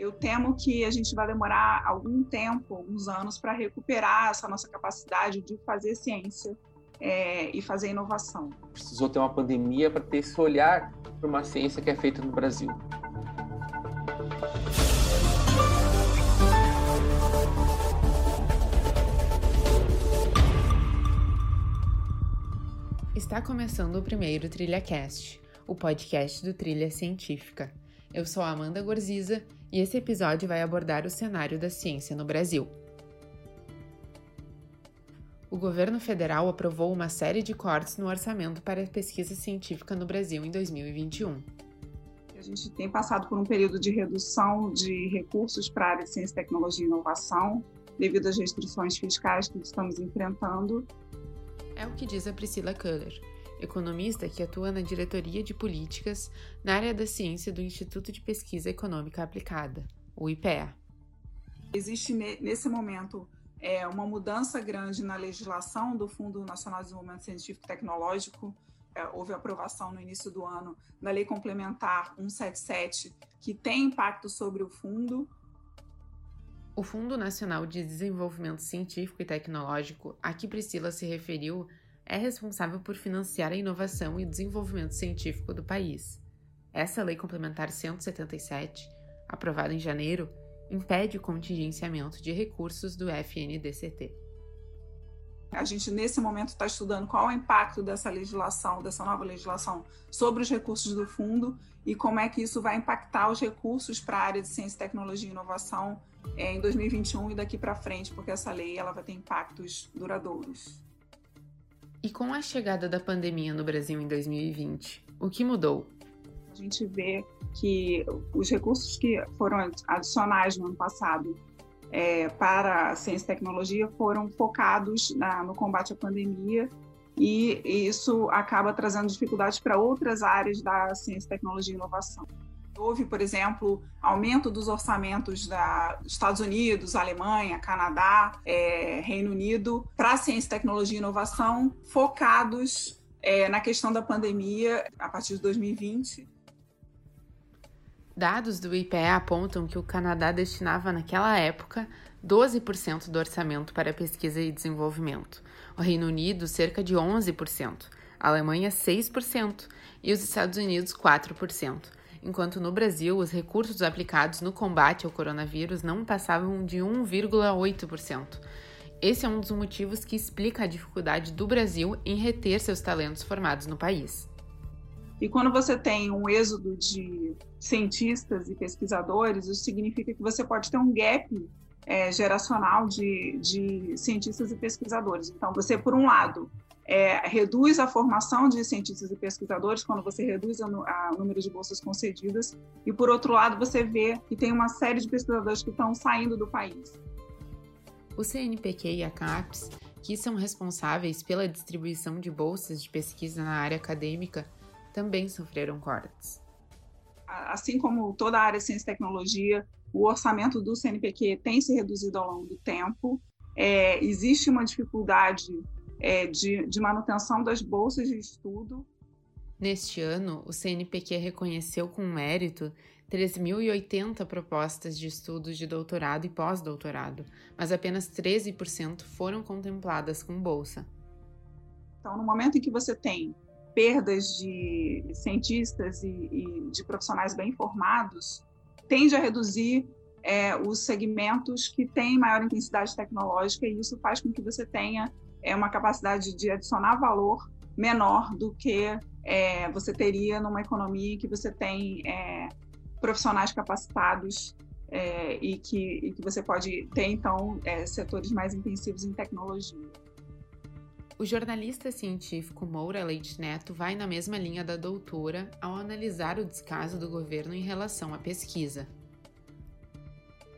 Eu temo que a gente vai demorar algum tempo, alguns anos, para recuperar essa nossa capacidade de fazer ciência é, e fazer inovação. Precisou ter uma pandemia para ter esse olhar para uma ciência que é feita no Brasil. Está começando o primeiro TrilhaCast, o podcast do Trilha Científica. Eu sou Amanda Gorziza e esse episódio vai abordar o cenário da ciência no Brasil. O governo federal aprovou uma série de cortes no orçamento para a pesquisa científica no Brasil em 2021. A gente tem passado por um período de redução de recursos para a área de ciência, tecnologia e inovação, devido às restrições fiscais que estamos enfrentando. É o que diz a Priscila Köhler, economista que atua na diretoria de políticas na área da ciência do Instituto de Pesquisa Econômica Aplicada, o IPEA. Existe nesse momento é, uma mudança grande na legislação do Fundo Nacional de Desenvolvimento Científico e Tecnológico. É, houve aprovação no início do ano da Lei Complementar 177, que tem impacto sobre o fundo. O Fundo Nacional de Desenvolvimento Científico e Tecnológico, a que Priscila se referiu, é responsável por financiar a inovação e desenvolvimento científico do país. Essa Lei Complementar 177, aprovada em janeiro, impede o contingenciamento de recursos do FNDCT. A gente, nesse momento, está estudando qual é o impacto dessa legislação, dessa nova legislação, sobre os recursos do fundo e como é que isso vai impactar os recursos para a área de ciência, tecnologia e inovação é, em 2021 e daqui para frente, porque essa lei ela vai ter impactos duradouros. E com a chegada da pandemia no Brasil em 2020, o que mudou? A gente vê que os recursos que foram adicionais no ano passado é, para a ciência e tecnologia foram focados na, no combate à pandemia e isso acaba trazendo dificuldades para outras áreas da ciência, tecnologia e inovação. Houve, por exemplo, aumento dos orçamentos da Estados Unidos, Alemanha, Canadá, é, Reino Unido para ciência, tecnologia e inovação, focados é, na questão da pandemia a partir de 2020. Dados do IPE apontam que o Canadá destinava naquela época 12% do orçamento para pesquisa e desenvolvimento, o Reino Unido cerca de 11%, a Alemanha 6% e os Estados Unidos 4% enquanto no Brasil os recursos aplicados no combate ao coronavírus não passavam de 1,8%. Esse é um dos motivos que explica a dificuldade do Brasil em reter seus talentos formados no país. E quando você tem um êxodo de cientistas e pesquisadores, isso significa que você pode ter um gap é, geracional de, de cientistas e pesquisadores. Então, você, por um lado, é, reduz a formação de cientistas e pesquisadores quando você reduz o número de bolsas concedidas, e por outro lado, você vê que tem uma série de pesquisadores que estão saindo do país. O CNPq e a CAPES, que são responsáveis pela distribuição de bolsas de pesquisa na área acadêmica, também sofreram cortes. Assim como toda a área de ciência e tecnologia, o orçamento do CNPq tem se reduzido ao longo do tempo. É, existe uma dificuldade é, de, de manutenção das bolsas de estudo. Neste ano, o CNPq reconheceu com mérito 3.080 propostas de estudos de doutorado e pós-doutorado, mas apenas 13% foram contempladas com bolsa. Então, no momento em que você tem perdas de cientistas e, e de profissionais bem formados, tende a reduzir é, os segmentos que têm maior intensidade tecnológica e isso faz com que você tenha é uma capacidade de adicionar valor menor do que é, você teria numa economia que você tem é, profissionais capacitados é, e, que, e, que, você pode ter, então, é, setores mais intensivos em tecnologia. O jornalista científico Moura Leite Neto vai na mesma linha da doutora ao analisar o descaso do governo em relação à pesquisa.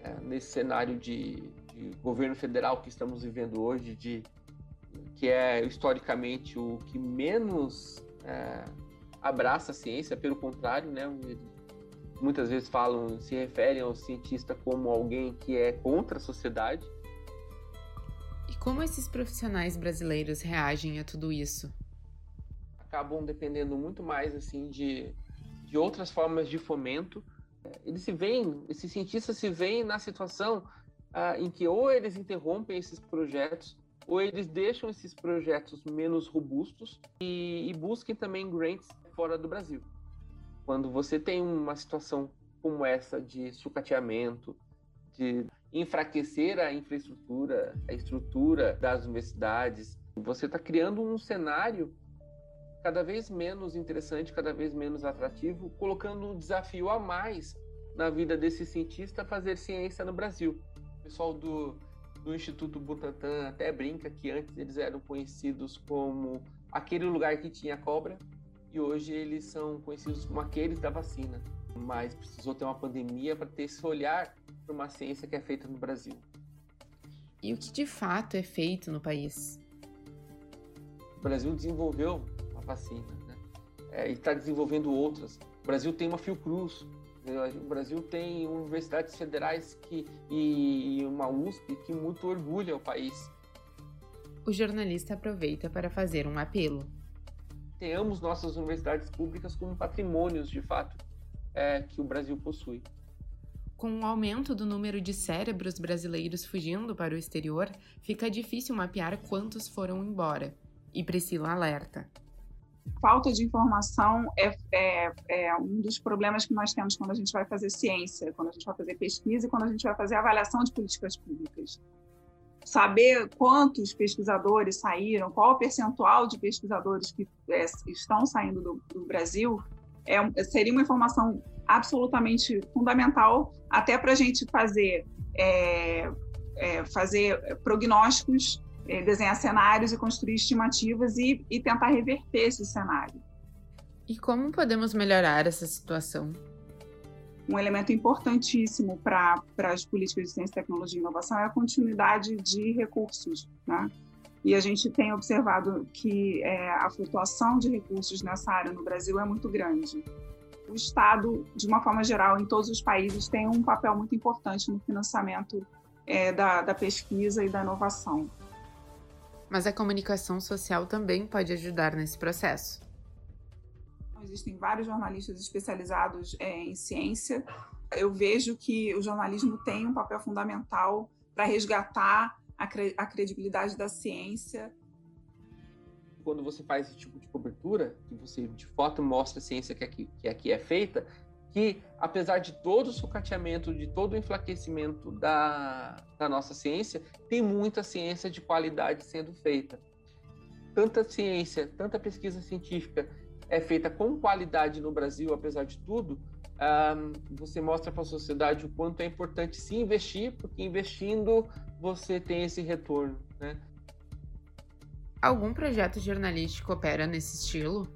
É, nesse cenário de, de governo federal que estamos vivendo hoje, de que é historicamente o que menos é, abraça a ciência, pelo contrário, né? Muitas vezes falam, se referem ao cientista como alguém que é contra a sociedade. E como esses profissionais brasileiros reagem a tudo isso? Acabam dependendo muito mais assim de, de outras formas de fomento Eles se veem, esses cientistas se veem na situação ah, em que ou eles interrompem esses projetos ou eles deixam esses projetos menos robustos e, e busquem também grants fora do Brasil. Quando você tem uma situação como essa de sucateamento, de enfraquecer a infraestrutura, a estrutura das universidades, você está criando um cenário cada vez menos interessante, cada vez menos atrativo, colocando um desafio a mais na vida desse cientista fazer ciência no Brasil. O pessoal do, do Instituto Butantan até brinca que antes eles eram conhecidos como aquele lugar que tinha cobra e hoje eles são conhecidos como aqueles da vacina. Mas precisou ter uma pandemia para ter esse olhar para uma ciência que é feita no Brasil. E o que de fato é feito no país? O Brasil desenvolveu uma vacina né? é, e está desenvolvendo outras. O Brasil tem uma Fiocruz? O Brasil tem universidades federais que, e uma USP que muito orgulha o país. O jornalista aproveita para fazer um apelo. Tenhamos nossas universidades públicas como patrimônios, de fato, é, que o Brasil possui. Com o aumento do número de cérebros brasileiros fugindo para o exterior, fica difícil mapear quantos foram embora. E Priscila alerta. Falta de informação é, é, é, um dos problemas que nós temos quando a gente vai fazer ciência, quando a gente vai fazer pesquisa e quando a gente vai fazer avaliação de políticas públicas. Saber quantos pesquisadores saíram, qual o percentual de pesquisadores que é, estão saindo do, do Brasil, é, seria uma informação absolutamente fundamental até para a gente fazer, é, é, fazer prognósticos, desenhar cenários e construir estimativas e, e tentar reverter esse cenário. E como podemos melhorar essa situação? Um elemento importantíssimo para as políticas de ciência, tecnologia e inovação é a continuidade de recursos, né? E a gente tem observado que é, a flutuação de recursos nessa área no Brasil é muito grande. O Estado, de uma forma geral, em todos os países, tem um papel muito importante no financiamento é, da, da pesquisa e da inovação. Mas a comunicação social também pode ajudar nesse processo. Existem vários jornalistas especializados é, em ciência. Eu vejo que o jornalismo tem um papel fundamental para resgatar a, cre a credibilidade da ciência. Quando você faz esse tipo de cobertura, que você de foto mostra a ciência que aqui, que aqui é feita, que apesar de todo o sucateamento, de todo o enfraquecimento da, da nossa ciência, tem muita ciência de qualidade sendo feita. Tanta ciência, tanta pesquisa científica é feita com qualidade no Brasil, apesar de tudo, um, você mostra para a sociedade o quanto é importante se investir, porque investindo você tem esse retorno, né? Algum projeto jornalístico opera nesse estilo?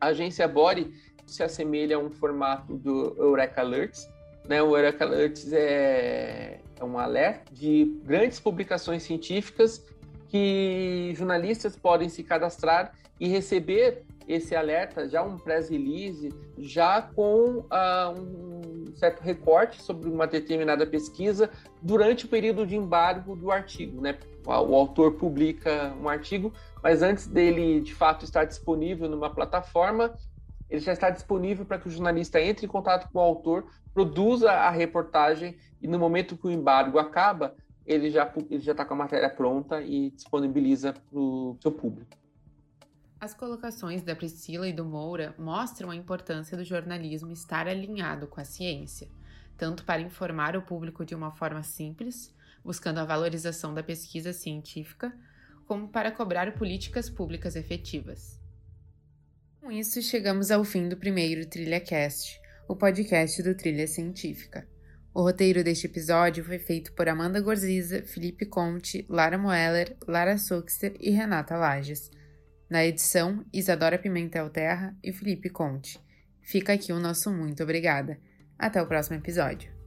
A agência Body se assemelha a um formato do Eureka Alerts. Né? O Eureka Alerts é, é um alerta de grandes publicações científicas que jornalistas podem se cadastrar e receber esse alerta, já um press release, já com uh, um certo recorte sobre uma determinada pesquisa durante o período de embargo do artigo. Né? O autor publica um artigo, mas antes dele de fato estar disponível numa plataforma, ele já está disponível para que o jornalista entre em contato com o autor, produza a reportagem e no momento que o embargo acaba, ele já ele já está com a matéria pronta e disponibiliza para o seu público. As colocações da Priscila e do Moura mostram a importância do jornalismo estar alinhado com a ciência, tanto para informar o público de uma forma simples, buscando a valorização da pesquisa científica, como para cobrar políticas públicas efetivas. Com isso, chegamos ao fim do primeiro TrilhaCast, o podcast do Trilha Científica. O roteiro deste episódio foi feito por Amanda Gorziza, Felipe Conte, Lara Moeller, Lara Soxter e Renata Lages. Na edição, Isadora Pimentel Terra e Felipe Conte. Fica aqui o nosso muito obrigada. Até o próximo episódio.